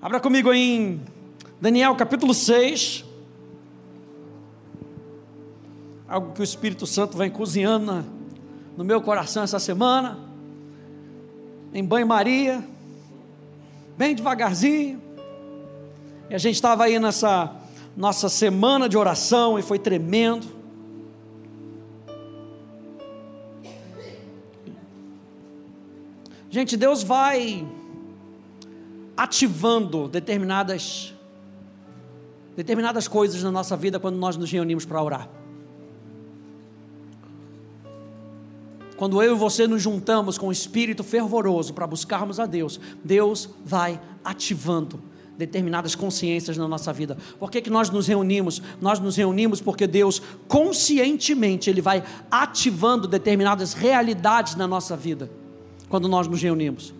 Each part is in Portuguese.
Abra comigo em Daniel capítulo 6. Algo que o Espírito Santo vem cozinhando no meu coração essa semana. Em banho-maria, bem devagarzinho. E a gente estava aí nessa nossa semana de oração e foi tremendo. Gente, Deus vai ativando determinadas determinadas coisas na nossa vida quando nós nos reunimos para orar. Quando eu e você nos juntamos com o espírito fervoroso para buscarmos a Deus, Deus vai ativando determinadas consciências na nossa vida. Por que, que nós nos reunimos? Nós nos reunimos porque Deus conscientemente Ele vai ativando determinadas realidades na nossa vida quando nós nos reunimos.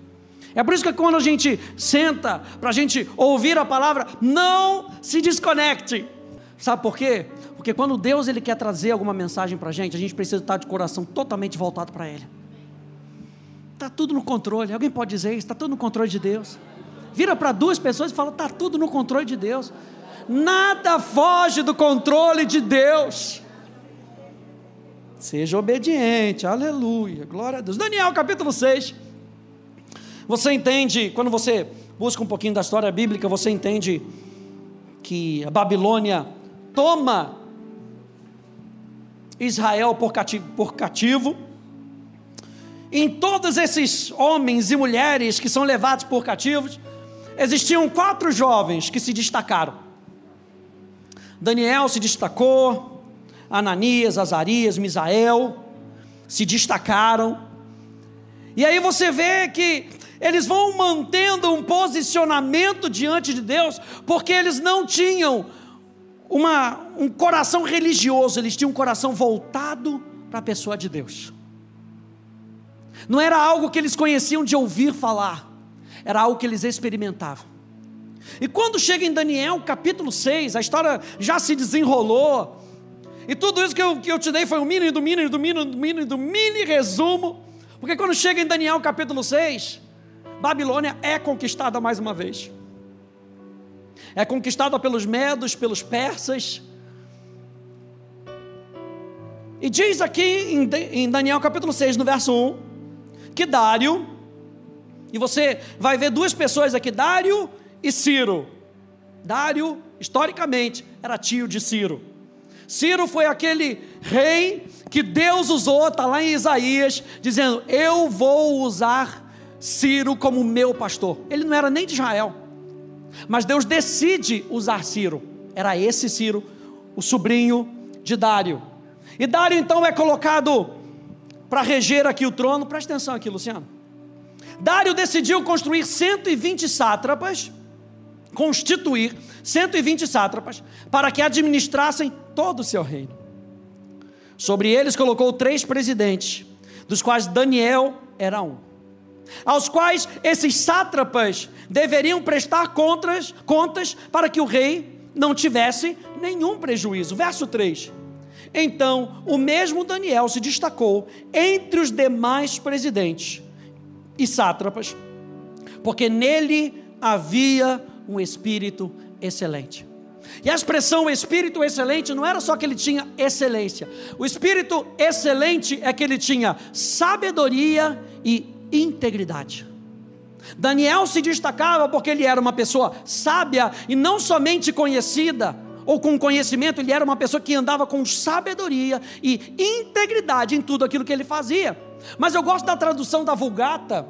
É por isso que quando a gente senta para a gente ouvir a palavra, não se desconecte. Sabe por quê? Porque quando Deus ele quer trazer alguma mensagem para a gente, a gente precisa estar de coração totalmente voltado para Ele. Está tudo no controle. Alguém pode dizer isso? Está tudo no controle de Deus. Vira para duas pessoas e fala: está tudo no controle de Deus. Nada foge do controle de Deus. Seja obediente, aleluia, glória a Deus. Daniel capítulo 6. Você entende, quando você busca um pouquinho da história bíblica, você entende que a Babilônia toma Israel por cativo, por cativo. Em todos esses homens e mulheres que são levados por cativos, existiam quatro jovens que se destacaram. Daniel se destacou, Ananias, Azarias, Misael se destacaram. E aí você vê que eles vão mantendo um posicionamento diante de Deus, porque eles não tinham uma, um coração religioso, eles tinham um coração voltado para a pessoa de Deus. Não era algo que eles conheciam de ouvir falar, era algo que eles experimentavam. E quando chega em Daniel capítulo 6, a história já se desenrolou, e tudo isso que eu, que eu te dei foi um mini do mini do mini do mini do mini resumo, porque quando chega em Daniel capítulo 6, Babilônia é conquistada mais uma vez. É conquistada pelos medos, pelos persas. E diz aqui em Daniel capítulo 6, no verso 1, que Dário, e você vai ver duas pessoas aqui, Dário e Ciro. Dário, historicamente, era tio de Ciro. Ciro foi aquele rei que Deus usou, está lá em Isaías, dizendo: Eu vou usar Ciro como meu pastor. Ele não era nem de Israel, mas Deus decide usar Ciro. Era esse Ciro, o sobrinho de Dário. E Dário então é colocado para reger aqui o trono. Presta atenção aqui, Luciano. Dário decidiu construir 120 sátrapas, constituir 120 sátrapas, para que administrassem todo o seu reino. Sobre eles colocou três presidentes, dos quais Daniel era um aos quais esses sátrapas deveriam prestar contas, contas para que o rei não tivesse nenhum prejuízo. Verso 3. Então, o mesmo Daniel se destacou entre os demais presidentes e sátrapas, porque nele havia um espírito excelente. E a expressão espírito excelente não era só que ele tinha excelência. O espírito excelente é que ele tinha sabedoria e integridade. Daniel se destacava porque ele era uma pessoa sábia e não somente conhecida ou com conhecimento, ele era uma pessoa que andava com sabedoria e integridade em tudo aquilo que ele fazia. Mas eu gosto da tradução da Vulgata.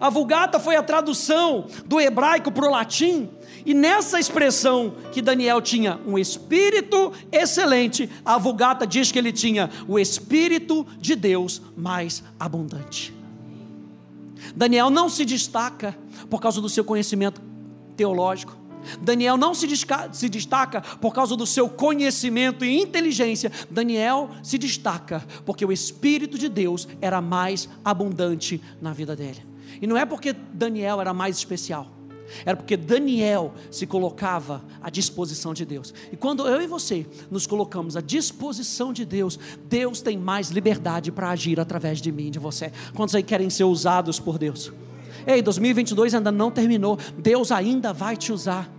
A Vulgata foi a tradução do hebraico para o latim, e nessa expressão que Daniel tinha um espírito excelente, a Vulgata diz que ele tinha o espírito de Deus mais abundante. Daniel não se destaca por causa do seu conhecimento teológico. Daniel não se, se destaca por causa do seu conhecimento e inteligência. Daniel se destaca porque o Espírito de Deus era mais abundante na vida dele. E não é porque Daniel era mais especial era porque Daniel se colocava à disposição de Deus. E quando eu e você nos colocamos à disposição de Deus, Deus tem mais liberdade para agir através de mim, de você. Quantos aí querem ser usados por Deus? Ei, 2022 ainda não terminou. Deus ainda vai te usar.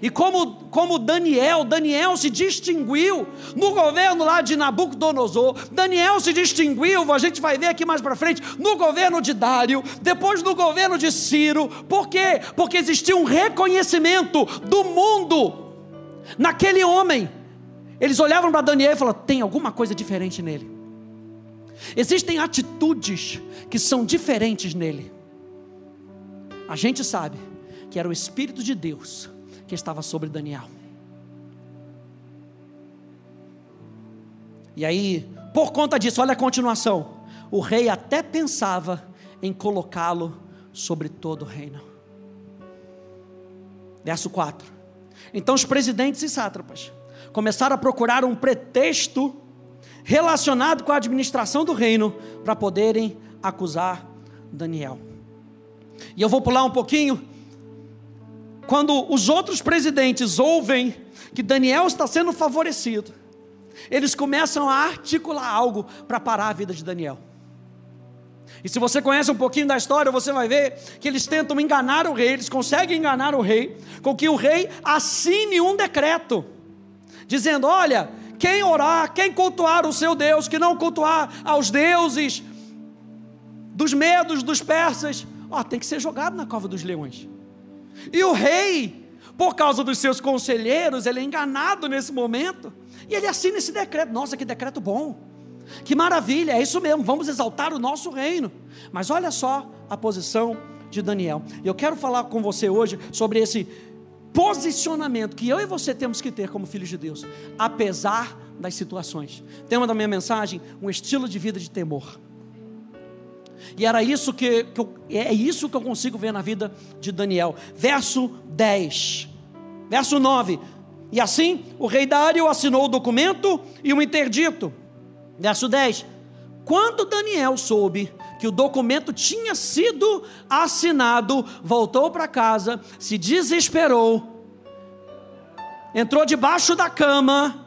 E como, como Daniel, Daniel se distinguiu no governo lá de Nabucodonosor, Daniel se distinguiu, a gente vai ver aqui mais para frente, no governo de Dário, depois no governo de Ciro, por quê? Porque existia um reconhecimento do mundo naquele homem. Eles olhavam para Daniel e falavam: tem alguma coisa diferente nele. Existem atitudes que são diferentes nele. A gente sabe que era o Espírito de Deus que estava sobre Daniel. E aí, por conta disso, olha a continuação. O rei até pensava em colocá-lo sobre todo o reino. Verso 4. Então os presidentes e sátrapas começaram a procurar um pretexto relacionado com a administração do reino para poderem acusar Daniel. E eu vou pular um pouquinho quando os outros presidentes ouvem que Daniel está sendo favorecido, eles começam a articular algo para parar a vida de Daniel. E se você conhece um pouquinho da história, você vai ver que eles tentam enganar o rei, eles conseguem enganar o rei, com que o rei assine um decreto, dizendo: olha, quem orar, quem cultuar o seu Deus, que não cultuar aos deuses dos medos dos persas, ó, tem que ser jogado na cova dos leões. E o rei, por causa dos seus conselheiros, ele é enganado nesse momento. E ele assina esse decreto. Nossa, que decreto bom. Que maravilha, é isso mesmo, vamos exaltar o nosso reino. Mas olha só a posição de Daniel. Eu quero falar com você hoje sobre esse posicionamento que eu e você temos que ter como filhos de Deus, apesar das situações. Tema da minha mensagem: um estilo de vida de temor. E era isso que, que eu, é isso que eu consigo ver na vida de Daniel. Verso 10. Verso 9. E assim o rei Dário assinou o documento e o interdito. Verso 10. Quando Daniel soube que o documento tinha sido assinado, voltou para casa, se desesperou, entrou debaixo da cama.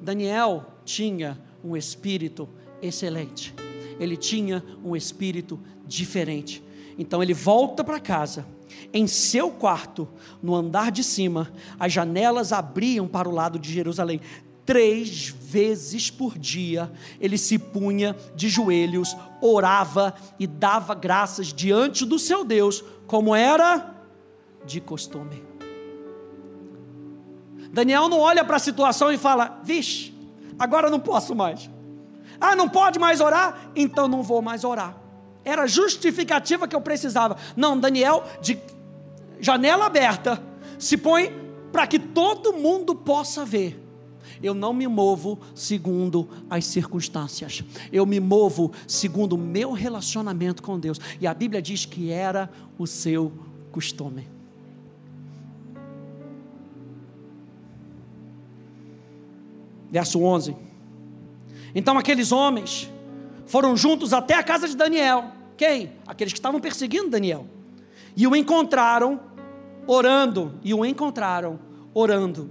Daniel tinha um espírito excelente ele tinha um espírito diferente. Então ele volta para casa. Em seu quarto, no andar de cima, as janelas abriam para o lado de Jerusalém. Três vezes por dia ele se punha de joelhos, orava e dava graças diante do seu Deus, como era de costume. Daniel não olha para a situação e fala: Vixe, agora não posso mais. Ah, não pode mais orar? Então não vou mais orar. Era justificativa que eu precisava. Não, Daniel, de janela aberta, se põe para que todo mundo possa ver. Eu não me movo segundo as circunstâncias, eu me movo segundo o meu relacionamento com Deus. E a Bíblia diz que era o seu costume. Verso 11. Então aqueles homens foram juntos até a casa de Daniel. Quem? Aqueles que estavam perseguindo Daniel. E o encontraram orando, e o encontraram orando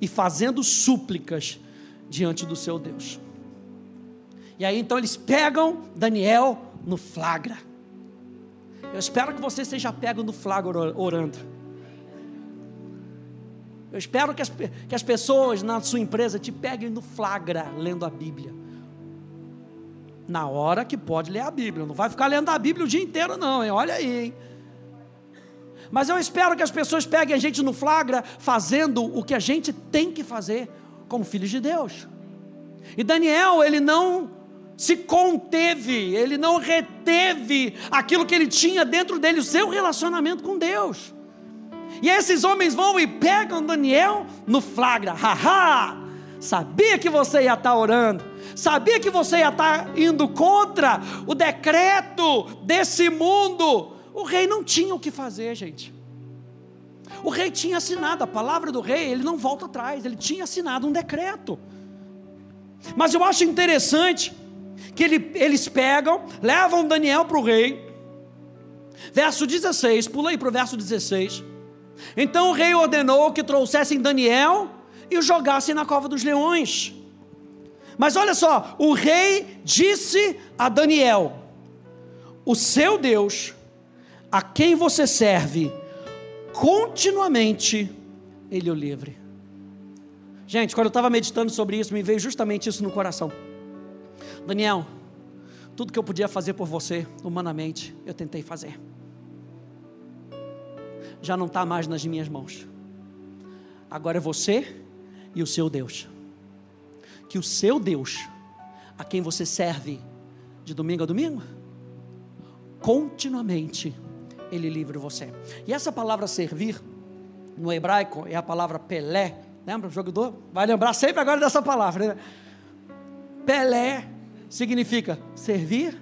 e fazendo súplicas diante do seu Deus. E aí então eles pegam Daniel no flagra. Eu espero que você seja pego no flagra orando. Eu espero que as, que as pessoas na sua empresa te peguem no flagra lendo a Bíblia. Na hora que pode ler a Bíblia. Não vai ficar lendo a Bíblia o dia inteiro, não, hein? Olha aí, hein? Mas eu espero que as pessoas peguem a gente no flagra fazendo o que a gente tem que fazer como filhos de Deus. E Daniel, ele não se conteve, ele não reteve aquilo que ele tinha dentro dele, o seu relacionamento com Deus. E esses homens vão e pegam Daniel no flagra. Haha! Sabia que você ia estar orando. Sabia que você ia estar indo contra o decreto desse mundo. O rei não tinha o que fazer, gente. O rei tinha assinado, a palavra do rei, ele não volta atrás, ele tinha assinado um decreto. Mas eu acho interessante que ele, eles pegam, levam Daniel para o rei. Verso 16, pula aí para o verso 16. Então o rei ordenou que trouxessem Daniel e o jogassem na cova dos leões. Mas olha só, o rei disse a Daniel: O seu Deus a quem você serve continuamente, ele o livre. Gente, quando eu estava meditando sobre isso, me veio justamente isso no coração. Daniel, tudo que eu podia fazer por você, humanamente, eu tentei fazer. Já não está mais nas minhas mãos. Agora é você e o seu Deus. Que o seu Deus, a quem você serve de domingo a domingo, continuamente ele livre você. E essa palavra servir, no hebraico, é a palavra Pelé. Lembra o jogador? Vai lembrar sempre agora dessa palavra. Né? Pelé significa servir,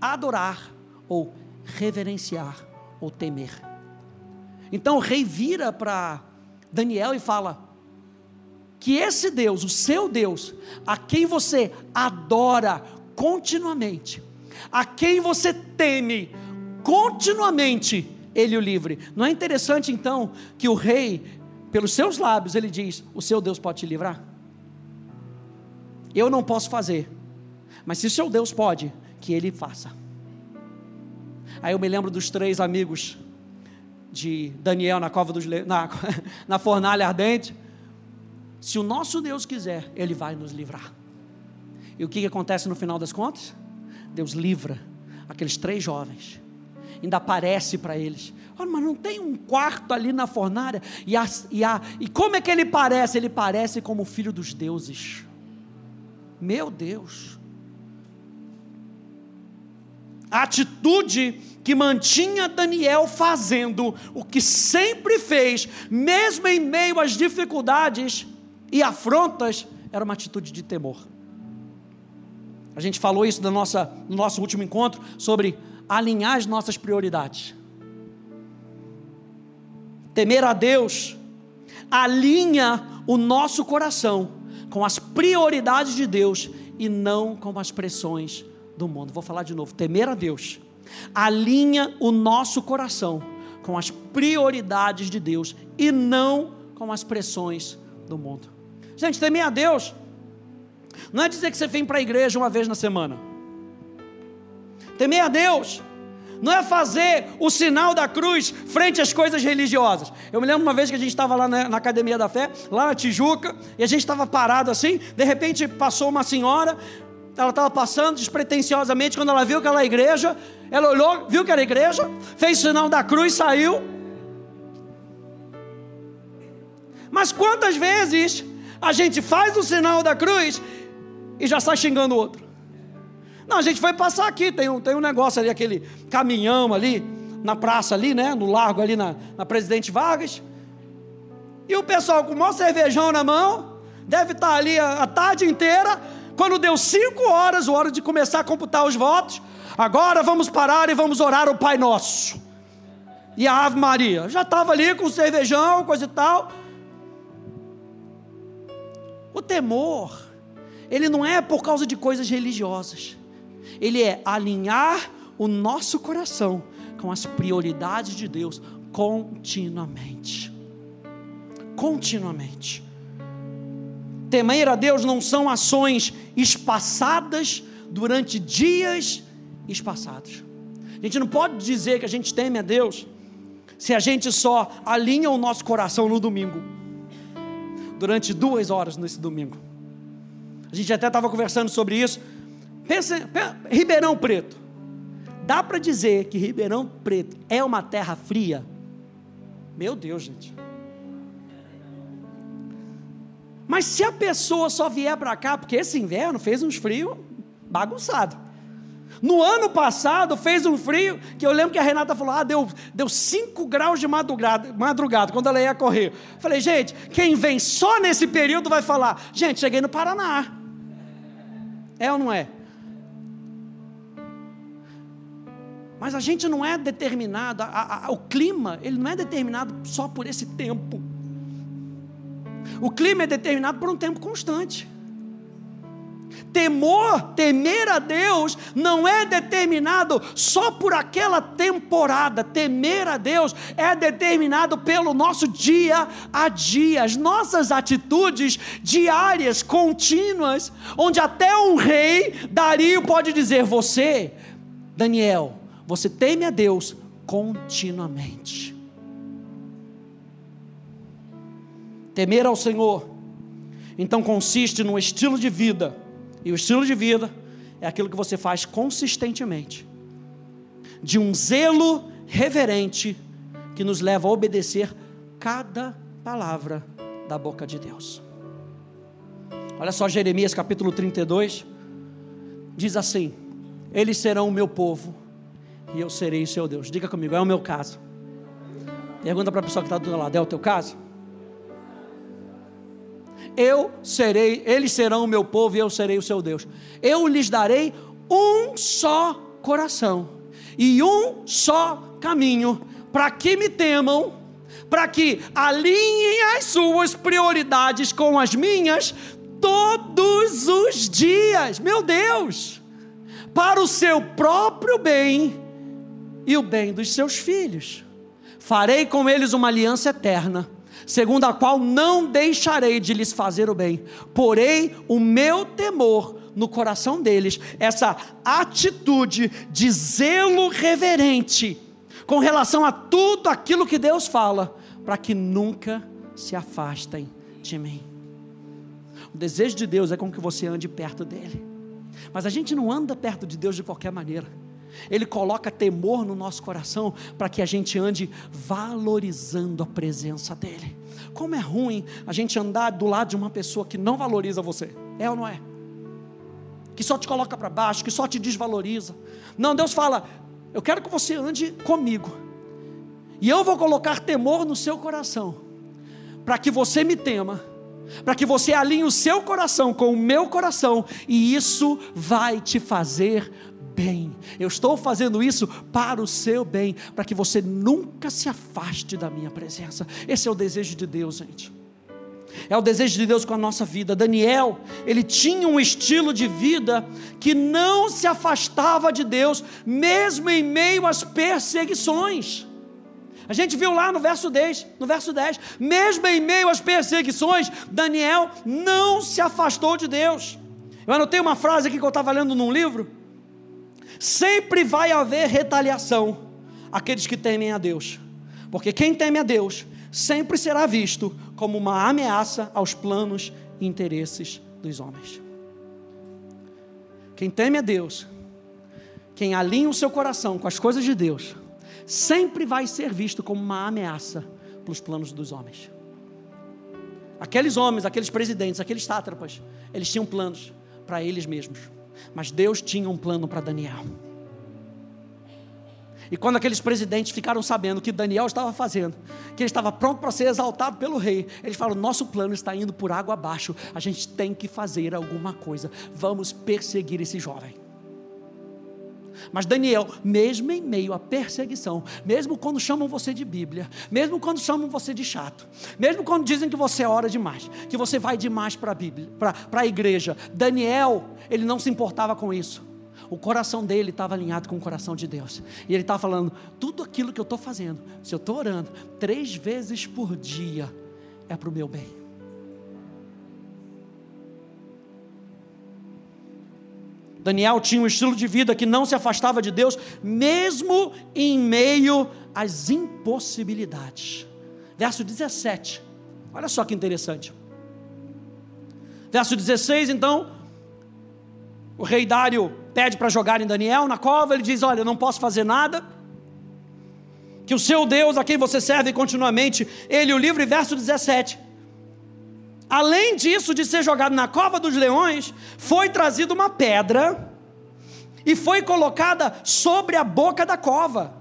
adorar ou reverenciar ou temer. Então o rei vira para Daniel e fala: que esse Deus, o seu Deus, a quem você adora continuamente, a quem você teme continuamente, ele o livre. Não é interessante então que o rei, pelos seus lábios, ele diz: O seu Deus pode te livrar? Eu não posso fazer, mas se o seu Deus pode, que ele faça. Aí eu me lembro dos três amigos de Daniel na cova dos na, na fornalha ardente. Se o nosso Deus quiser, ele vai nos livrar. E o que, que acontece no final das contas? Deus livra aqueles três jovens. Ainda aparece para eles. Oh, mas não tem um quarto ali na fornalha? E, a, e, a, e como é que ele parece? Ele parece como o filho dos deuses. Meu Deus. A atitude que mantinha Daniel fazendo o que sempre fez, mesmo em meio às dificuldades e afrontas, era uma atitude de temor. A gente falou isso no, nosso último encontro sobre alinhar as nossas prioridades. Temer a Deus alinha o nosso coração com as prioridades de Deus e não com as pressões do mundo. Vou falar de novo. Temer a Deus alinha o nosso coração com as prioridades de Deus e não com as pressões do mundo. Gente, temer a Deus não é dizer que você vem para a igreja uma vez na semana. Temer a Deus não é fazer o sinal da cruz frente às coisas religiosas. Eu me lembro uma vez que a gente estava lá na, na, Academia da Fé, lá na Tijuca, e a gente estava parado assim, de repente passou uma senhora, ela estava passando despretensiosamente, quando ela viu aquela igreja, ela olhou, viu que era igreja, fez o sinal da cruz, saiu. Mas quantas vezes a gente faz o sinal da cruz e já sai xingando o outro. Não, a gente vai passar aqui, tem um, tem um negócio ali, aquele caminhão ali, na praça ali, né? No largo ali na, na Presidente Vargas. E o pessoal com o maior cervejão na mão, deve estar ali a, a tarde inteira. Quando deu cinco horas, hora de começar a computar os votos, agora vamos parar e vamos orar o Pai Nosso. E a Ave Maria, já estava ali com o cervejão, coisa e tal. O temor ele não é por causa de coisas religiosas, ele é alinhar o nosso coração com as prioridades de Deus continuamente. Continuamente. Temer a Deus não são ações espaçadas durante dias espaçados. A gente não pode dizer que a gente teme a Deus se a gente só alinha o nosso coração no domingo, durante duas horas nesse domingo. A gente até estava conversando sobre isso. Pensa, pensa, Ribeirão Preto. Dá para dizer que Ribeirão Preto é uma terra fria? Meu Deus, gente. Mas se a pessoa só vier para cá, porque esse inverno fez uns frios bagunçado. No ano passado fez um frio que eu lembro que a Renata falou: ah, deu 5 deu cinco graus de madrugada, madrugada, quando ela ia correr. Falei, gente, quem vem só nesse período vai falar: gente, cheguei no Paraná. É ou não é? Mas a gente não é determinado, a, a, o clima, ele não é determinado só por esse tempo. O clima é determinado por um tempo constante. Temor, temer a Deus, não é determinado só por aquela temporada. Temer a Deus é determinado pelo nosso dia a dia, as nossas atitudes diárias, contínuas, onde até um rei, Dario, pode dizer: Você, Daniel, você teme a Deus continuamente. Temer ao Senhor, então consiste num estilo de vida, e o estilo de vida é aquilo que você faz consistentemente, de um zelo reverente que nos leva a obedecer cada palavra da boca de Deus. Olha só Jeremias capítulo 32, diz assim: Eles serão o meu povo e eu serei o seu Deus. Diga comigo, é o meu caso. Pergunta para a pessoa que está do lado: é o teu caso? Eu serei, eles serão o meu povo e eu serei o seu Deus. Eu lhes darei um só coração e um só caminho, para que me temam, para que alinhem as suas prioridades com as minhas todos os dias. Meu Deus! Para o seu próprio bem e o bem dos seus filhos. Farei com eles uma aliança eterna, segundo a qual não deixarei de lhes fazer o bem. Porei o meu temor no coração deles, essa atitude de zelo reverente com relação a tudo aquilo que Deus fala, para que nunca se afastem de mim. O desejo de Deus é com que você ande perto dele. Mas a gente não anda perto de Deus de qualquer maneira. Ele coloca temor no nosso coração para que a gente ande valorizando a presença dEle. Como é ruim a gente andar do lado de uma pessoa que não valoriza você, é ou não é? Que só te coloca para baixo, que só te desvaloriza. Não, Deus fala: Eu quero que você ande comigo, e eu vou colocar temor no seu coração, para que você me tema para que você alinhe o seu coração com o meu coração, e isso vai te fazer bem. Eu estou fazendo isso para o seu bem, para que você nunca se afaste da minha presença. Esse é o desejo de Deus, gente. É o desejo de Deus com a nossa vida. Daniel, ele tinha um estilo de vida que não se afastava de Deus, mesmo em meio às perseguições. A gente viu lá no verso 10, no verso 10, mesmo em meio às perseguições, Daniel não se afastou de Deus. Eu anotei uma frase aqui que eu estava lendo num livro, sempre vai haver retaliação àqueles que temem a Deus, porque quem teme a Deus sempre será visto como uma ameaça aos planos e interesses dos homens. Quem teme a Deus, quem alinha o seu coração com as coisas de Deus, sempre vai ser visto como uma ameaça para os planos dos homens. Aqueles homens, aqueles presidentes, aqueles sátrapas, eles tinham planos para eles mesmos. Mas Deus tinha um plano para Daniel. E quando aqueles presidentes ficaram sabendo o que Daniel estava fazendo, que ele estava pronto para ser exaltado pelo rei, eles falaram: nosso plano está indo por água abaixo, a gente tem que fazer alguma coisa, vamos perseguir esse jovem. Mas Daniel, mesmo em meio à perseguição, mesmo quando chamam você de Bíblia, mesmo quando chamam você de chato, mesmo quando dizem que você ora demais, que você vai demais para a Bíblia, para a igreja, Daniel, ele não se importava com isso. O coração dele estava alinhado com o coração de Deus. E ele estava falando: tudo aquilo que eu estou fazendo, se eu estou orando três vezes por dia, é para o meu bem. Daniel tinha um estilo de vida que não se afastava de Deus, mesmo em meio às impossibilidades. Verso 17, olha só que interessante. Verso 16, então, o rei Dário pede para jogar em Daniel na cova, ele diz: Olha, não posso fazer nada, que o seu Deus, a quem você serve continuamente, ele o livre. Verso 17 além disso de ser jogado na cova dos leões, foi trazida uma pedra e foi colocada sobre a boca da cova.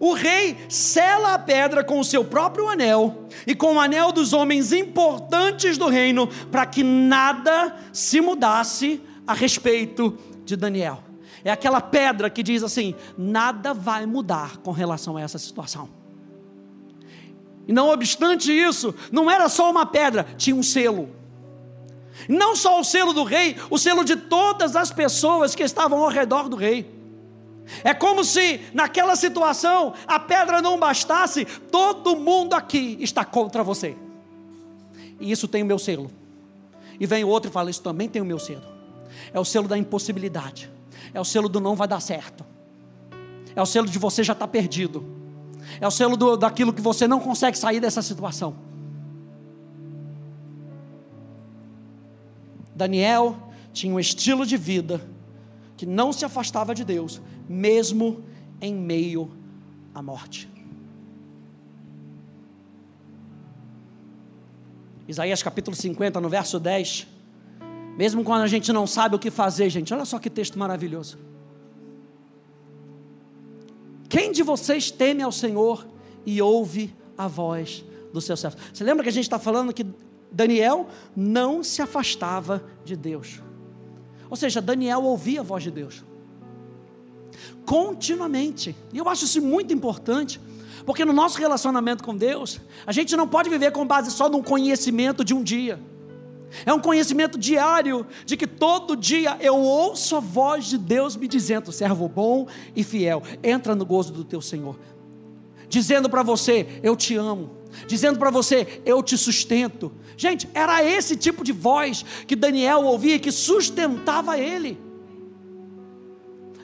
O rei sela a pedra com o seu próprio anel e com o anel dos homens importantes do reino, para que nada se mudasse a respeito de Daniel. É aquela pedra que diz assim: nada vai mudar com relação a essa situação. E não obstante isso, não era só uma pedra, tinha um selo. Não só o selo do rei, o selo de todas as pessoas que estavam ao redor do rei. É como se naquela situação a pedra não bastasse, todo mundo aqui está contra você. E isso tem o meu selo. E vem outro e fala: Isso também tem o meu selo. É o selo da impossibilidade. É o selo do não vai dar certo. É o selo de você já está perdido. É o selo do, daquilo que você não consegue sair dessa situação. Daniel tinha um estilo de vida que não se afastava de Deus, mesmo em meio à morte. Isaías capítulo 50, no verso 10. Mesmo quando a gente não sabe o que fazer, gente, olha só que texto maravilhoso. Quem de vocês teme ao Senhor e ouve a voz do seu servo? Você lembra que a gente está falando que Daniel não se afastava de Deus. Ou seja, Daniel ouvia a voz de Deus. Continuamente. E eu acho isso muito importante, porque no nosso relacionamento com Deus, a gente não pode viver com base só num conhecimento de um dia. É um conhecimento diário de que todo dia eu ouço a voz de Deus me dizendo: servo bom e fiel, entra no gozo do teu Senhor. Dizendo para você: eu te amo. Dizendo para você: eu te sustento. Gente, era esse tipo de voz que Daniel ouvia que sustentava ele.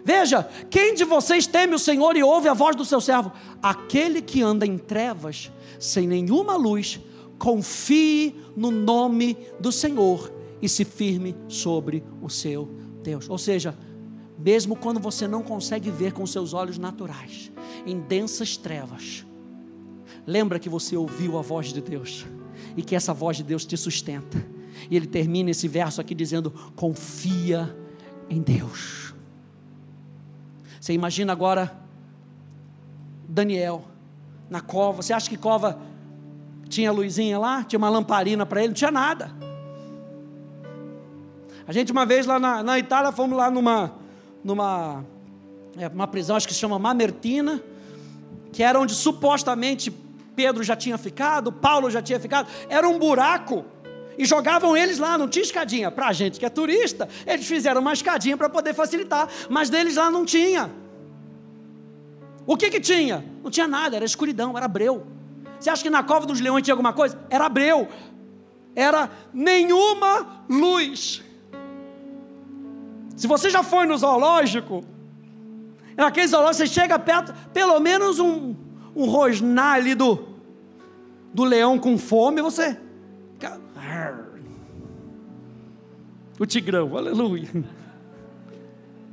Veja, quem de vocês teme o Senhor e ouve a voz do seu servo? Aquele que anda em trevas, sem nenhuma luz, confie no nome do Senhor e se firme sobre o seu Deus. Ou seja, mesmo quando você não consegue ver com seus olhos naturais, em densas trevas, lembra que você ouviu a voz de Deus e que essa voz de Deus te sustenta. E ele termina esse verso aqui dizendo: confia em Deus. Você imagina agora Daniel na cova. Você acha que cova tinha luzinha lá? Tinha uma lamparina para ele? Não tinha nada. A gente uma vez lá na, na Itália fomos lá numa numa é, uma prisão, acho que se chama Mamertina, que era onde supostamente Pedro já tinha ficado, Paulo já tinha ficado, era um buraco. E jogavam eles lá, não tinha escadinha. Para a gente que é turista, eles fizeram uma escadinha para poder facilitar, mas deles lá não tinha. O que que tinha? Não tinha nada, era escuridão, era breu. Você acha que na cova dos leões tinha alguma coisa? Era breu. Era nenhuma luz. Se você já foi no zoológico, naquele zoológico você chega perto, pelo menos um, um rosnar ali do, do leão com fome, você. O tigrão, aleluia.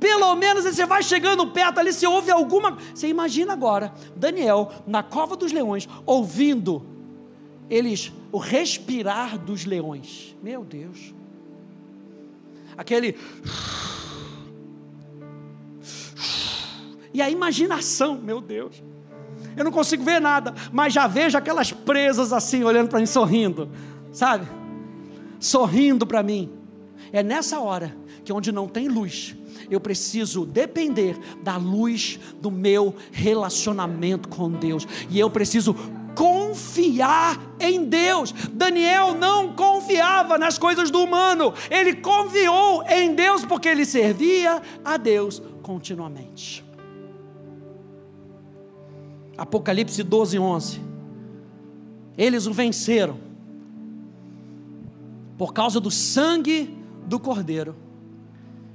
Pelo menos você vai chegando perto ali, você ouve alguma. Você imagina agora, Daniel, na cova dos leões, ouvindo eles, o respirar dos leões. Meu Deus. Aquele. E a imaginação, meu Deus. Eu não consigo ver nada, mas já vejo aquelas presas assim, olhando para mim, sorrindo, sabe? Sorrindo para mim. É nessa hora que, onde não tem luz, eu preciso depender da luz do meu relacionamento com Deus, e eu preciso confiar em Deus. Daniel não confiava nas coisas do humano, ele confiou em Deus porque ele servia a Deus continuamente. Apocalipse 12, 11. Eles o venceram por causa do sangue do Cordeiro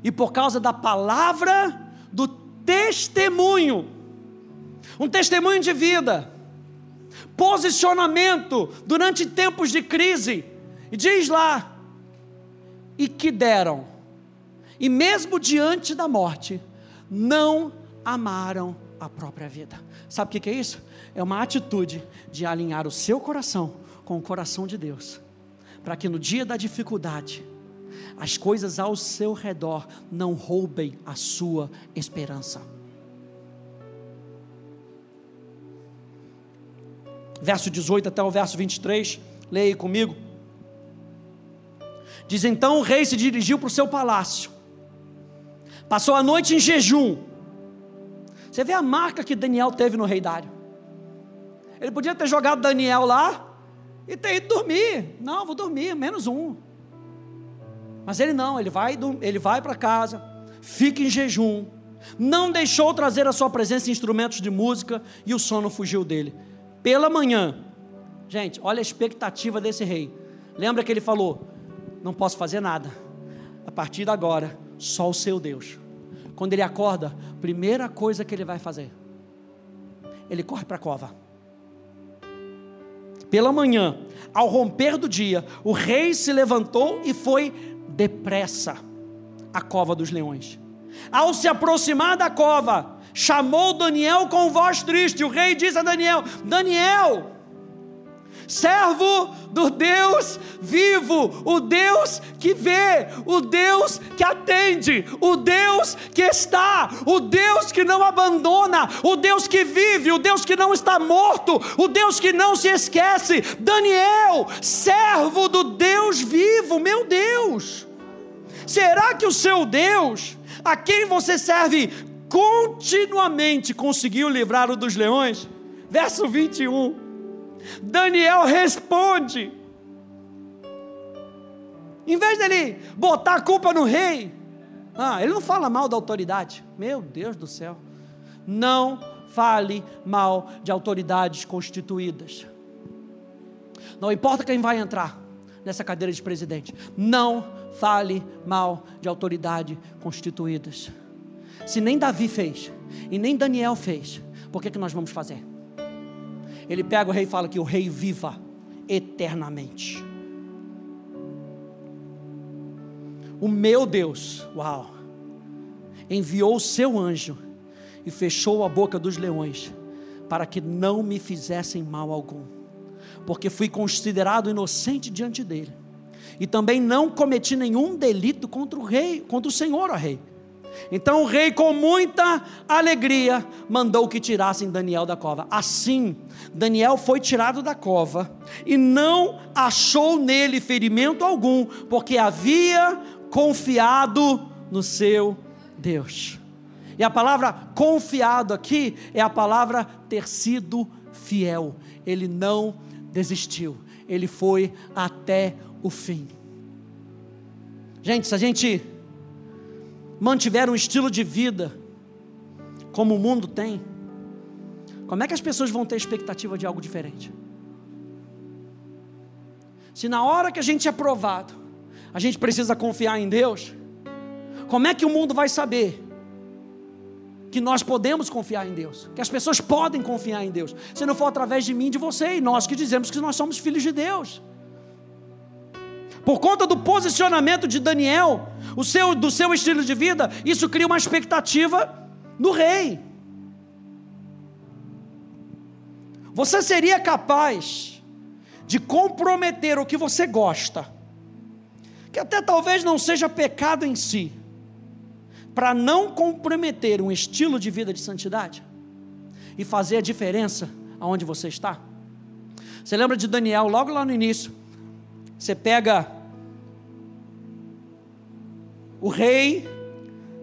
e por causa da palavra do testemunho um testemunho de vida, posicionamento durante tempos de crise. E diz lá: e que deram, e mesmo diante da morte, não amaram a própria vida. Sabe o que é isso? É uma atitude de alinhar o seu coração com o coração de Deus, para que no dia da dificuldade, as coisas ao seu redor não roubem a sua esperança. Verso 18 até o verso 23, leia aí comigo. Diz então o rei se dirigiu para o seu palácio, passou a noite em jejum, você vê a marca que Daniel teve no rei Dário. Ele podia ter jogado Daniel lá e ter ido dormir. Não, vou dormir, menos um. Mas ele não, ele vai, ele vai para casa, fica em jejum, não deixou trazer a sua presença instrumentos de música e o sono fugiu dele. Pela manhã, gente, olha a expectativa desse rei. Lembra que ele falou: Não posso fazer nada, a partir de agora, só o seu Deus. quando ele acorda, primeira coisa que ele vai fazer, ele corre para a cova. Pela manhã, ao romper do dia, o rei se levantou e foi depressa à cova dos leões. Ao se aproximar da cova, chamou Daniel com voz triste. O rei disse a Daniel: Daniel, servo do Deus vivo, o Deus que vê, o Deus que atende, o Deus que está, o Deus que não abandona, o Deus que vive, o Deus que não está morto, o Deus que não se esquece. Daniel, servo do Deus vivo, meu Deus. Será que o seu Deus, a quem você serve continuamente, conseguiu livrar-o dos leões? Verso 21. Daniel responde. Em vez dele botar a culpa no rei, ah, ele não fala mal da autoridade. Meu Deus do céu. Não fale mal de autoridades constituídas. Não importa quem vai entrar nessa cadeira de presidente. Não fale mal de autoridade constituídas. Se nem Davi fez e nem Daniel fez, por que, que nós vamos fazer? Ele pega o rei e fala que o rei viva eternamente. O meu Deus, uau, enviou o seu anjo e fechou a boca dos leões para que não me fizessem mal algum, porque fui considerado inocente diante dele. E também não cometi nenhum delito contra o rei, contra o Senhor, ó rei. Então o rei, com muita alegria, mandou que tirassem Daniel da cova. Assim, Daniel foi tirado da cova e não achou nele ferimento algum, porque havia confiado no seu Deus. E a palavra confiado aqui é a palavra ter sido fiel. Ele não desistiu, ele foi até o fim. Gente, se a gente mantiver um estilo de vida como o mundo tem, como é que as pessoas vão ter expectativa de algo diferente? Se na hora que a gente é provado, a gente precisa confiar em Deus, como é que o mundo vai saber que nós podemos confiar em Deus? Que as pessoas podem confiar em Deus, se não for através de mim de você, e nós que dizemos que nós somos filhos de Deus. Por conta do posicionamento de Daniel, o seu, do seu estilo de vida, isso cria uma expectativa no rei. Você seria capaz de comprometer o que você gosta, que até talvez não seja pecado em si, para não comprometer um estilo de vida de santidade e fazer a diferença aonde você está? Você lembra de Daniel, logo lá no início? Você pega o rei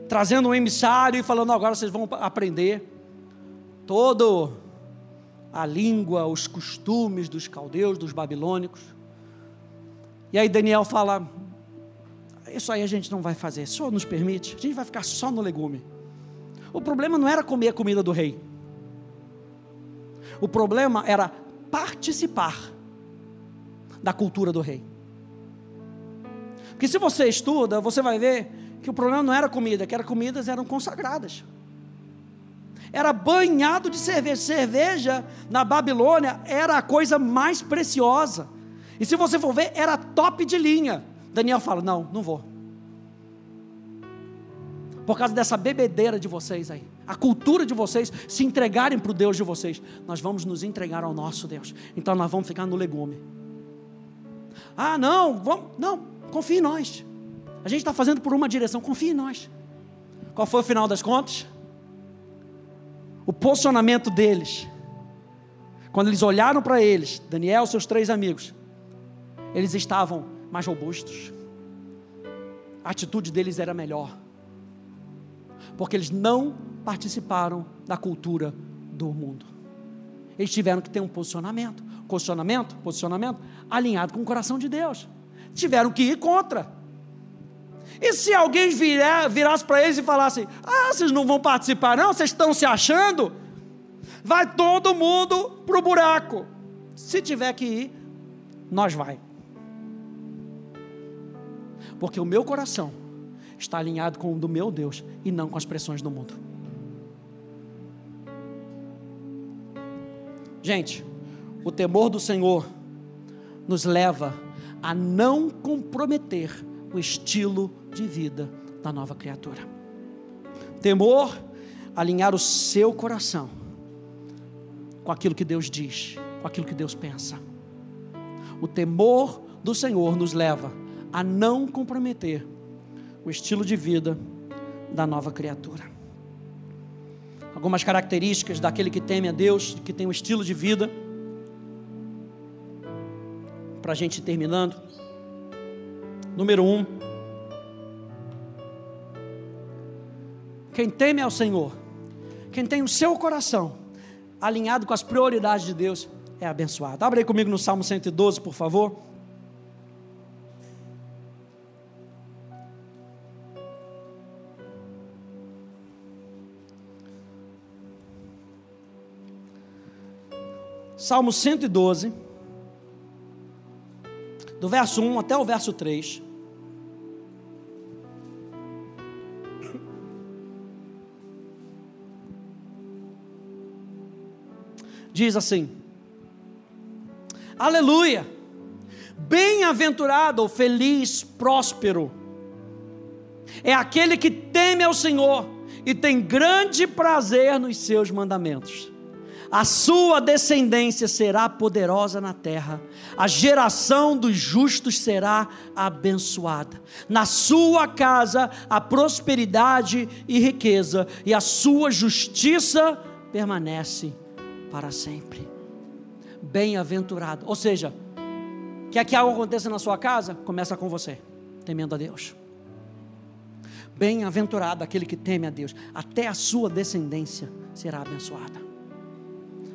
trazendo um emissário e falando: agora vocês vão aprender todo a língua, os costumes dos caldeus, dos babilônicos. E aí Daniel fala: Isso aí a gente não vai fazer, só nos permite, a gente vai ficar só no legume. O problema não era comer a comida do rei, o problema era participar da cultura do rei. Porque se você estuda, você vai ver que o problema não era comida, que as comidas eram consagradas. Era banhado de cerveja. Cerveja na Babilônia era a coisa mais preciosa. E se você for ver, era top de linha. Daniel fala: Não, não vou. Por causa dessa bebedeira de vocês aí, a cultura de vocês se entregarem para o Deus de vocês, nós vamos nos entregar ao nosso Deus. Então nós vamos ficar no legume. Ah, não, vamos, não, Confie em nós. A gente está fazendo por uma direção, confie em nós. Qual foi o final das contas? O posicionamento deles. Quando eles olharam para eles, Daniel seus três amigos, eles estavam mais robustos. A atitude deles era melhor. Porque eles não participaram da cultura do mundo. Eles tiveram que ter um posicionamento. Posicionamento, posicionamento alinhado com o coração de Deus tiveram que ir contra. E se alguém virar, virasse para eles e falasse: Ah, vocês não vão participar, não? Vocês estão se achando? Vai todo mundo para o buraco. Se tiver que ir, nós vai. Porque o meu coração está alinhado com o do meu Deus e não com as pressões do mundo. Gente, o temor do Senhor nos leva a não comprometer o estilo de vida da nova criatura. Temor, alinhar o seu coração com aquilo que Deus diz, com aquilo que Deus pensa. O temor do Senhor nos leva a não comprometer o estilo de vida da nova criatura. Algumas características daquele que teme a Deus, que tem um estilo de vida. Para a gente ir terminando. Número um. Quem teme ao Senhor, quem tem o seu coração alinhado com as prioridades de Deus, é abençoado. Abre aí comigo no Salmo 112, por favor. Salmo 112, do verso 1 até o verso 3. Diz assim: Aleluia! Bem-aventurado, feliz, próspero, é aquele que teme ao Senhor e tem grande prazer nos seus mandamentos a sua descendência será poderosa na terra, a geração dos justos será abençoada. Na sua casa a prosperidade e riqueza, e a sua justiça permanece para sempre. Bem-aventurado, ou seja, quer que algo aconteça na sua casa? Começa com você, temendo a Deus. Bem-aventurado aquele que teme a Deus, até a sua descendência será abençoada.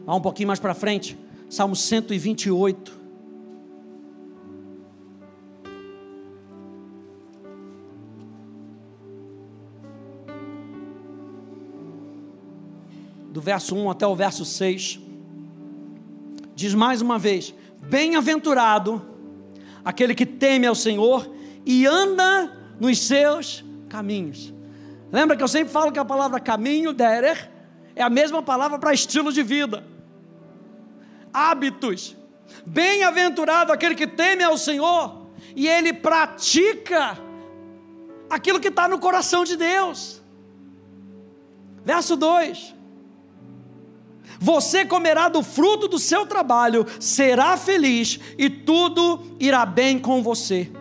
Vá um pouquinho mais para frente, Salmo 128. Do verso 1 até o verso 6, diz mais uma vez: Bem-aventurado aquele que teme ao Senhor e anda nos seus caminhos. Lembra que eu sempre falo que a palavra caminho, derer, é a mesma palavra para estilo de vida hábitos. Bem-aventurado aquele que teme ao Senhor e ele pratica aquilo que está no coração de Deus. Verso 2: Você comerá do fruto do seu trabalho, será feliz e tudo irá bem com você.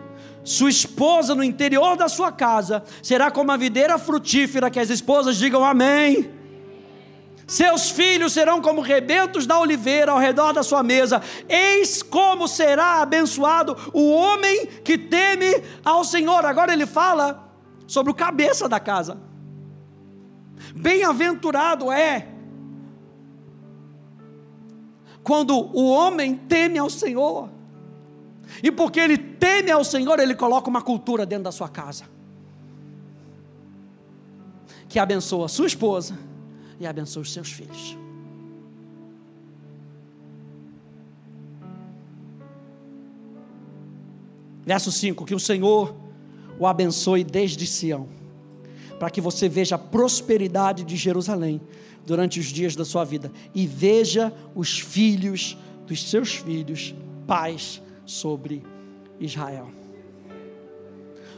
Sua esposa no interior da sua casa será como a videira frutífera, que as esposas digam amém. Seus filhos serão como rebentos da oliveira ao redor da sua mesa. Eis como será abençoado o homem que teme ao Senhor. Agora ele fala sobre o cabeça da casa. Bem-aventurado é quando o homem teme ao Senhor. E porque ele teme ao Senhor, ele coloca uma cultura dentro da sua casa. Que abençoa sua esposa e abençoe os seus filhos. Verso 5: Que o Senhor o abençoe desde Sião, para que você veja a prosperidade de Jerusalém durante os dias da sua vida e veja os filhos dos seus filhos, paz sobre Israel.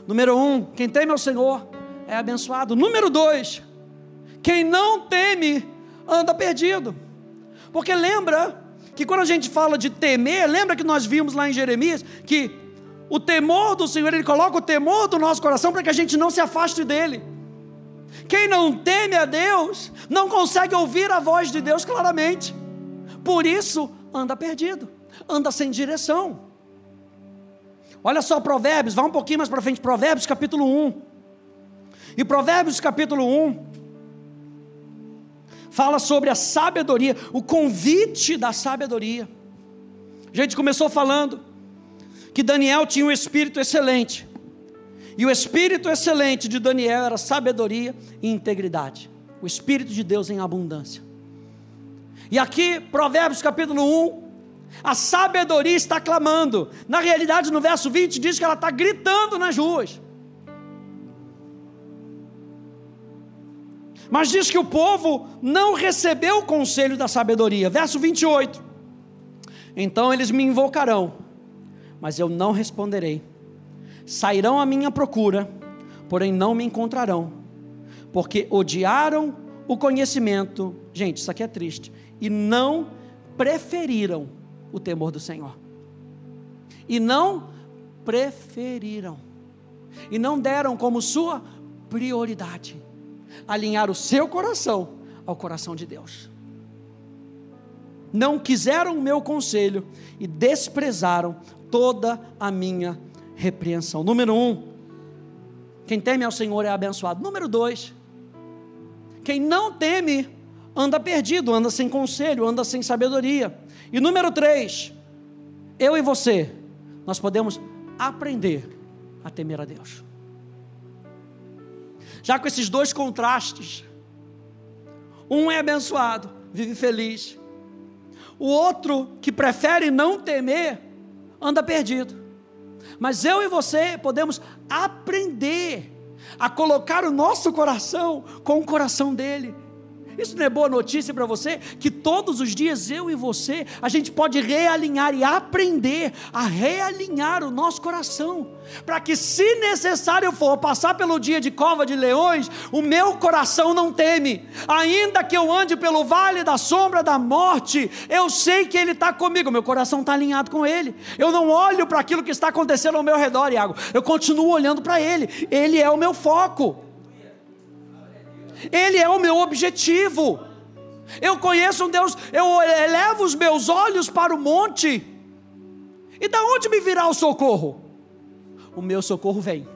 Número um, quem teme ao Senhor é abençoado. Número dois, quem não teme anda perdido. Porque lembra que quando a gente fala de temer, lembra que nós vimos lá em Jeremias que o temor do Senhor, Ele coloca o temor do nosso coração para que a gente não se afaste dele. Quem não teme a Deus, não consegue ouvir a voz de Deus claramente. Por isso, anda perdido, anda sem direção. Olha só Provérbios, vá um pouquinho mais para frente, Provérbios capítulo 1. E Provérbios capítulo 1, fala sobre a sabedoria, o convite da sabedoria. A gente começou falando que Daniel tinha um espírito excelente. E o espírito excelente de Daniel era sabedoria e integridade. O espírito de Deus em abundância. E aqui, Provérbios capítulo 1, a sabedoria está clamando. Na realidade, no verso 20 diz que ela está gritando nas ruas. Mas diz que o povo não recebeu o conselho da sabedoria. Verso 28. Então eles me invocarão, mas eu não responderei. Sairão à minha procura, porém não me encontrarão, porque odiaram o conhecimento. Gente, isso aqui é triste. E não preferiram o temor do Senhor. E não preferiram. E não deram como sua prioridade alinhar o seu coração ao coração de Deus. Não quiseram o meu conselho e desprezaram toda a minha repreensão. Número um, quem teme ao Senhor é abençoado. Número dois, quem não teme anda perdido, anda sem conselho, anda sem sabedoria. E número três, eu e você, nós podemos aprender a temer a Deus. Já com esses dois contrastes, um é abençoado, vive feliz, o outro que prefere não temer, anda perdido. Mas eu e você podemos aprender a colocar o nosso coração com o coração dele isso não é boa notícia para você? Que todos os dias eu e você, a gente pode realinhar e aprender a realinhar o nosso coração, para que, se necessário for, passar pelo dia de cova de leões, o meu coração não teme, ainda que eu ande pelo vale da sombra da morte, eu sei que Ele está comigo, meu coração está alinhado com Ele. Eu não olho para aquilo que está acontecendo ao meu redor, Iago, eu continuo olhando para Ele, Ele é o meu foco. Ele é o meu objetivo. Eu conheço um Deus, eu elevo os meus olhos para o monte. E da onde me virá o socorro? O meu socorro vem.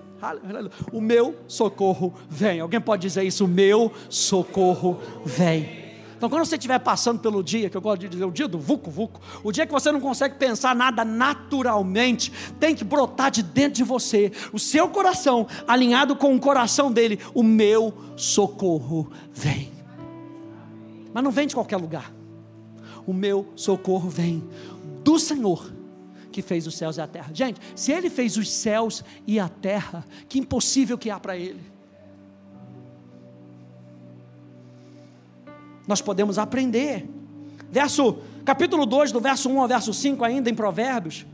O meu socorro vem. Alguém pode dizer isso? O meu socorro vem. Então, quando você estiver passando pelo dia, que eu gosto de dizer, o dia do vucu vucu, o dia que você não consegue pensar nada naturalmente, tem que brotar de dentro de você, o seu coração alinhado com o coração dele, o meu socorro vem. Mas não vem de qualquer lugar. O meu socorro vem do Senhor que fez os céus e a terra. Gente, se ele fez os céus e a terra, que impossível que há para ele. Nós podemos aprender. Verso, capítulo 2, do verso 1 ao verso 5, ainda em Provérbios.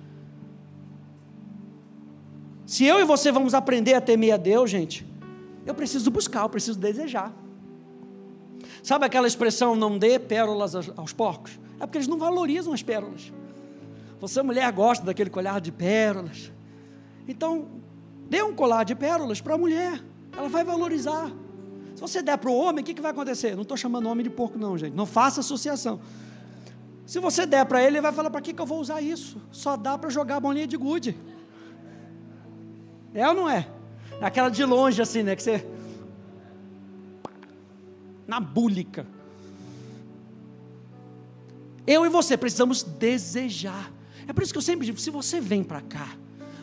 Se eu e você vamos aprender a temer a Deus, gente, eu preciso buscar, eu preciso desejar. Sabe aquela expressão, não dê pérolas aos porcos? É porque eles não valorizam as pérolas. Você, mulher, gosta daquele colar de pérolas. Então, dê um colar de pérolas para a mulher, ela vai valorizar. Se você der para o homem, o que, que vai acontecer? Não estou chamando homem de porco, não, gente. Não faça associação. Se você der para ele, ele vai falar: para que, que eu vou usar isso? Só dá para jogar a bolinha de gude. É ou não é? é? Aquela de longe, assim, né? Que você. Na búlica. Eu e você precisamos desejar. É por isso que eu sempre digo: se você vem para cá,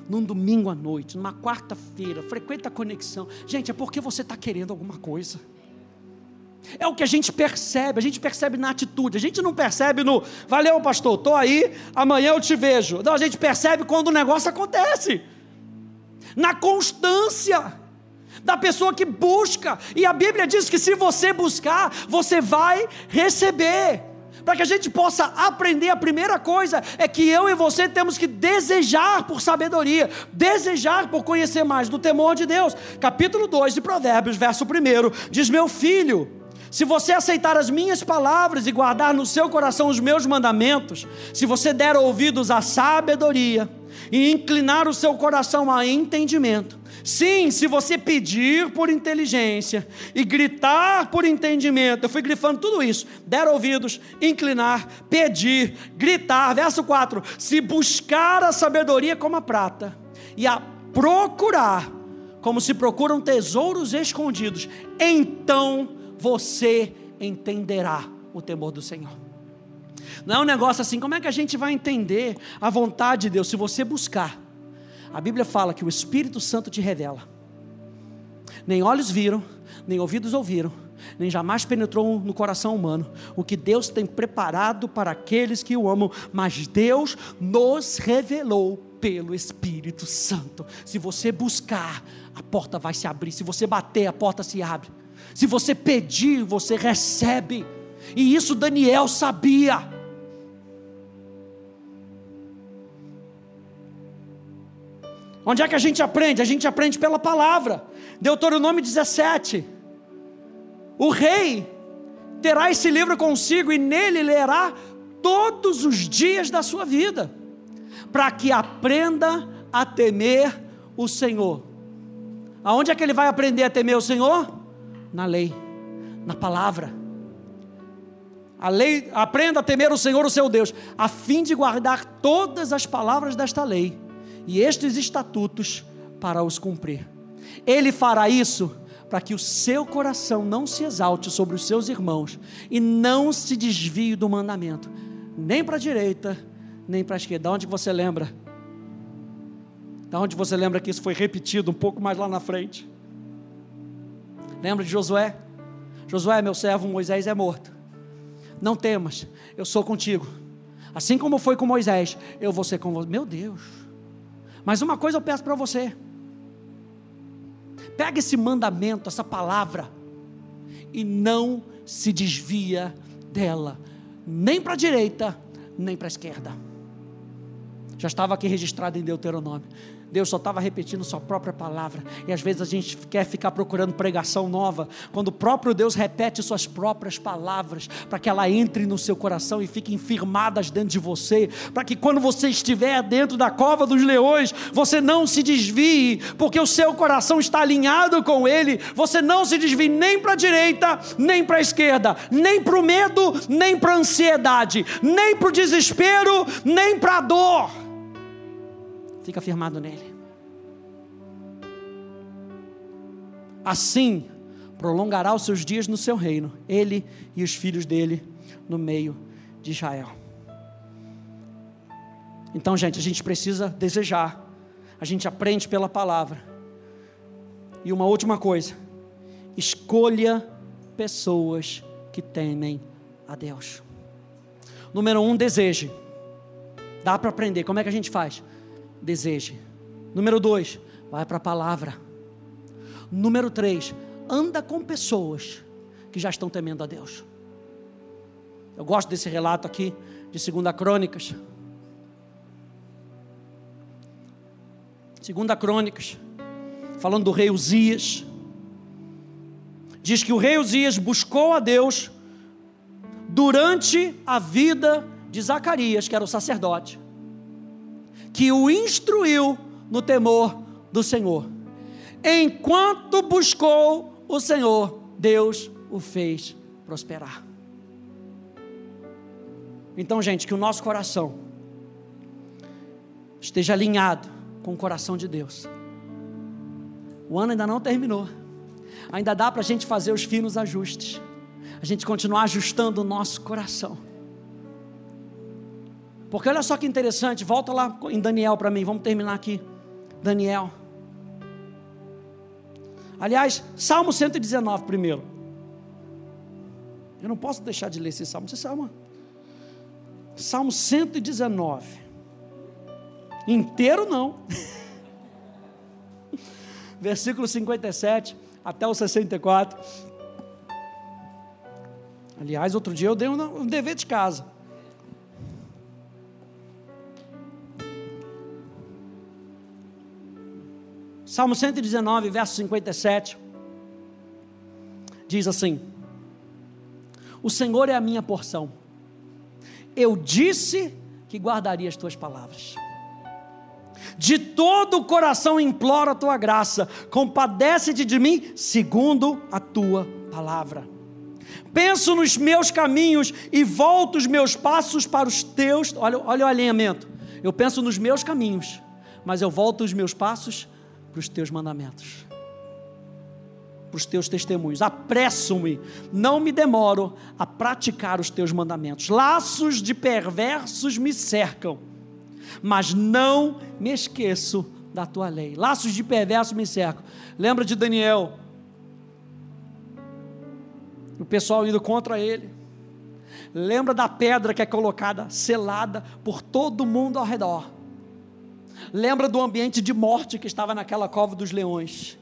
num domingo à noite, numa quarta-feira, frequenta a conexão. Gente, é porque você está querendo alguma coisa. É o que a gente percebe, a gente percebe na atitude, a gente não percebe no valeu, pastor, estou aí, amanhã eu te vejo. Não, a gente percebe quando o negócio acontece, na constância da pessoa que busca, e a Bíblia diz que se você buscar, você vai receber para que a gente possa aprender, a primeira coisa é que eu e você temos que desejar por sabedoria, desejar por conhecer mais do temor de Deus. Capítulo 2 de Provérbios, verso 1, diz: Meu filho, se você aceitar as minhas palavras e guardar no seu coração os meus mandamentos, se você der ouvidos à sabedoria e inclinar o seu coração a entendimento, Sim, se você pedir por inteligência e gritar por entendimento, eu fui grifando tudo isso, der ouvidos, inclinar, pedir, gritar. Verso 4: se buscar a sabedoria como a prata e a procurar como se procuram tesouros escondidos, então você entenderá o temor do Senhor. Não é um negócio assim, como é que a gente vai entender a vontade de Deus se você buscar? A Bíblia fala que o Espírito Santo te revela. Nem olhos viram, nem ouvidos ouviram, nem jamais penetrou no coração humano o que Deus tem preparado para aqueles que o amam, mas Deus nos revelou pelo Espírito Santo. Se você buscar, a porta vai se abrir, se você bater, a porta se abre. Se você pedir, você recebe. E isso Daniel sabia. Onde é que a gente aprende? A gente aprende pela palavra. Deuteronômio 17. O rei terá esse livro consigo e nele lerá todos os dias da sua vida, para que aprenda a temer o Senhor. Aonde é que ele vai aprender a temer o Senhor? Na lei, na palavra. A lei, aprenda a temer o Senhor, o seu Deus, a fim de guardar todas as palavras desta lei e estes estatutos para os cumprir. Ele fará isso para que o seu coração não se exalte sobre os seus irmãos e não se desvie do mandamento, nem para a direita, nem para a esquerda. Da onde você lembra? Da onde você lembra que isso foi repetido um pouco mais lá na frente? Lembra de Josué? Josué, meu servo, Moisés é morto. Não temas, eu sou contigo. Assim como foi com Moisés, eu vou ser com você. Meu Deus. Mas uma coisa eu peço para você. Pega esse mandamento, essa palavra, e não se desvia dela, nem para a direita, nem para a esquerda. Já estava aqui registrado em Deuteronômio. Deus só estava repetindo Sua própria palavra. E às vezes a gente quer ficar procurando pregação nova, quando o próprio Deus repete Suas próprias palavras, para que ela entre no seu coração e fiquem firmadas dentro de você, para que quando você estiver dentro da cova dos leões, você não se desvie, porque o seu coração está alinhado com Ele. Você não se desvie nem para a direita, nem para a esquerda, nem para o medo, nem para a ansiedade, nem para o desespero, nem para a dor Fica firmado nele. Assim, prolongará os seus dias no seu reino, ele e os filhos dele no meio de Israel. Então, gente, a gente precisa desejar, a gente aprende pela palavra. E uma última coisa: escolha pessoas que temem a Deus. Número um, deseje. Dá para aprender. Como é que a gente faz? Deseje. Número dois, vai para a palavra. Número três, anda com pessoas que já estão temendo a Deus. Eu gosto desse relato aqui de Segunda Crônicas. Segunda Crônicas, falando do rei Uzias. Diz que o rei Uzias buscou a Deus durante a vida de Zacarias, que era o sacerdote que o instruiu no temor do Senhor. Enquanto buscou o Senhor, Deus o fez prosperar. Então, gente, que o nosso coração esteja alinhado com o coração de Deus. O ano ainda não terminou. Ainda dá para a gente fazer os finos ajustes. A gente continuar ajustando o nosso coração. Porque olha só que interessante, volta lá em Daniel para mim, vamos terminar aqui. Daniel. Aliás, Salmo 119 primeiro. Eu não posso deixar de ler esse salmo. Você salmo? Salmo 119. Inteiro não. Versículo 57 até o 64. Aliás, outro dia eu dei um dever de casa. Salmo 119, verso 57, diz assim: O Senhor é a minha porção, eu disse que guardaria as tuas palavras. De todo o coração imploro a tua graça, compadece-te de mim, segundo a tua palavra. Penso nos meus caminhos e volto os meus passos para os teus. Olha, olha o alinhamento. Eu penso nos meus caminhos, mas eu volto os meus passos para os teus mandamentos, para os teus testemunhos. Apresso-me, não me demoro a praticar os teus mandamentos. Laços de perversos me cercam, mas não me esqueço da tua lei. Laços de perversos me cercam. Lembra de Daniel? O pessoal indo contra ele. Lembra da pedra que é colocada, selada por todo mundo ao redor lembra do ambiente de morte que estava naquela cova dos leões.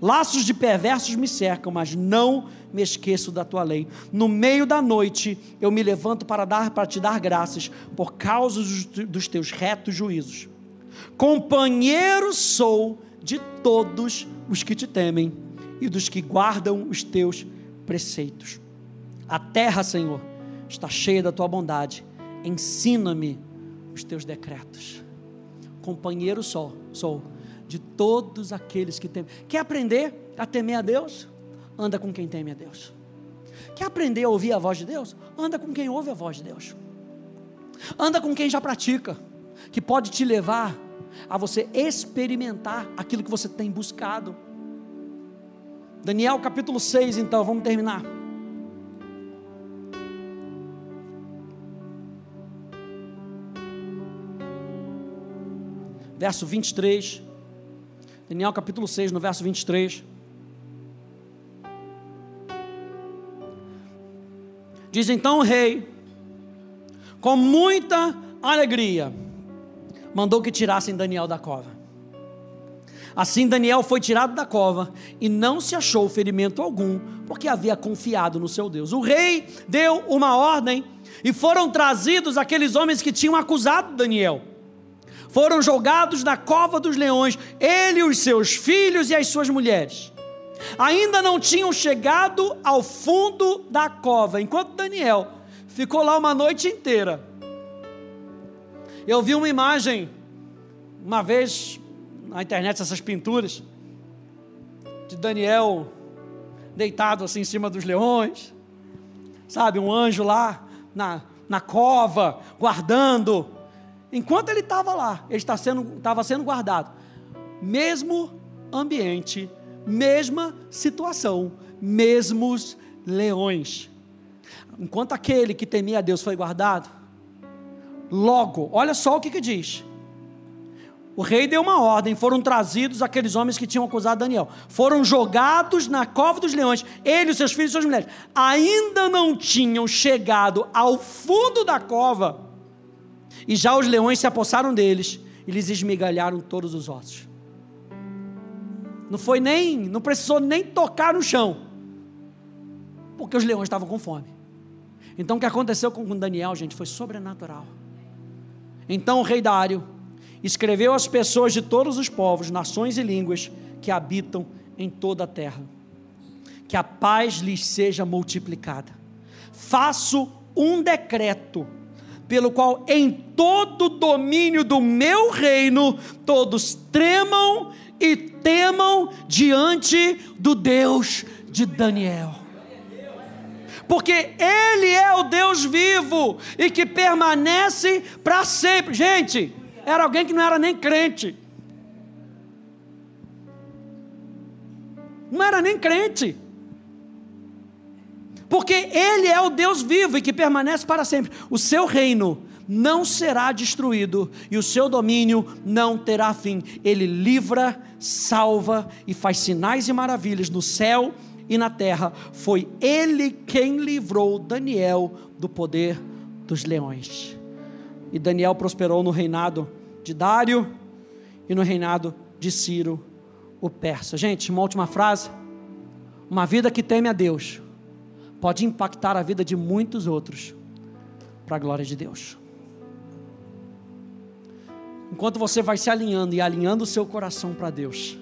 Laços de perversos me cercam, mas não me esqueço da tua lei. No meio da noite eu me levanto para dar para te dar graças por causa dos teus retos juízos. Companheiro sou de todos os que te temem e dos que guardam os teus preceitos. A terra, Senhor, está cheia da tua bondade. Ensina-me os teus decretos. Companheiro sou, sou de todos aqueles que temem. Quer aprender a temer a Deus? Anda com quem teme a Deus. Quer aprender a ouvir a voz de Deus? Anda com quem ouve a voz de Deus. Anda com quem já pratica, que pode te levar a você experimentar aquilo que você tem buscado. Daniel capítulo 6, então, vamos terminar. Verso 23. Daniel capítulo 6, no verso 23. Diz então o rei, com muita alegria, mandou que tirassem Daniel da cova. Assim Daniel foi tirado da cova e não se achou ferimento algum, porque havia confiado no seu Deus. O rei deu uma ordem e foram trazidos aqueles homens que tinham acusado Daniel. Foram jogados na cova dos leões, ele, os seus filhos e as suas mulheres. Ainda não tinham chegado ao fundo da cova, enquanto Daniel ficou lá uma noite inteira eu vi uma imagem, uma vez, na internet, essas pinturas, de Daniel deitado assim em cima dos leões, sabe, um anjo lá na, na cova, guardando. Enquanto ele estava lá, ele estava sendo, sendo guardado. Mesmo ambiente, mesma situação, mesmos leões. Enquanto aquele que temia a Deus foi guardado, Logo, olha só o que, que diz. O rei deu uma ordem, foram trazidos aqueles homens que tinham acusado Daniel. Foram jogados na cova dos leões, ele, seus filhos e suas mulheres. Ainda não tinham chegado ao fundo da cova, e já os leões se apossaram deles e lhes esmigalharam todos os ossos. Não foi nem, não precisou nem tocar no chão, porque os leões estavam com fome. Então o que aconteceu com Daniel, gente, foi sobrenatural. Então o rei Dário escreveu às pessoas de todos os povos, nações e línguas que habitam em toda a terra: que a paz lhes seja multiplicada. Faço um decreto pelo qual em todo o domínio do meu reino todos tremam e temam diante do Deus de Daniel porque Ele é o Deus vivo e que permanece para sempre. Gente, era alguém que não era nem crente. Não era nem crente. Porque Ele é o Deus vivo e que permanece para sempre. O seu reino não será destruído e o seu domínio não terá fim. Ele livra, salva e faz sinais e maravilhas no céu e na terra. Foi ele quem livrou Daniel do poder dos leões. E Daniel prosperou no reinado de Dário e no reinado de Ciro, o persa. Gente, uma última frase. Uma vida que teme a Deus pode impactar a vida de muitos outros para a glória de Deus. Enquanto você vai se alinhando e alinhando o seu coração para Deus,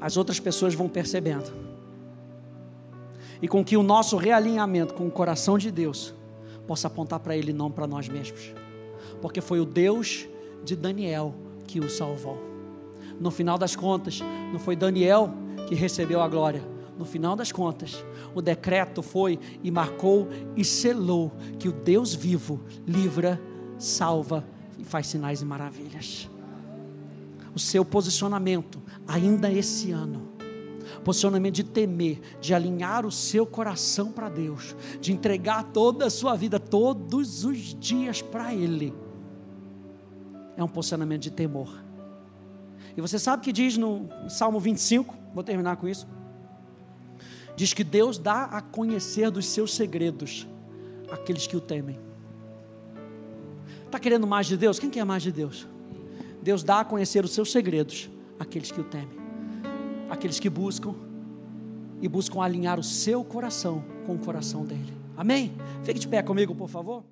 as outras pessoas vão percebendo e com que o nosso realinhamento com o coração de Deus possa apontar para Ele, não para nós mesmos, porque foi o Deus de Daniel que o salvou. No final das contas, não foi Daniel que recebeu a glória. No final das contas, o decreto foi e marcou e selou que o Deus vivo livra, salva e faz sinais e maravilhas. O seu posicionamento, ainda esse ano, posicionamento de temer, de alinhar o seu coração para Deus, de entregar toda a sua vida, todos os dias para Ele. É um posicionamento de temor. E você sabe que diz no Salmo 25, vou terminar com isso. Diz que Deus dá a conhecer dos seus segredos aqueles que o temem. Está querendo mais de Deus? Quem quer mais de Deus? Deus dá a conhecer os seus segredos àqueles que o temem. aqueles que buscam e buscam alinhar o seu coração com o coração dele. Amém? Fique de pé comigo, por favor.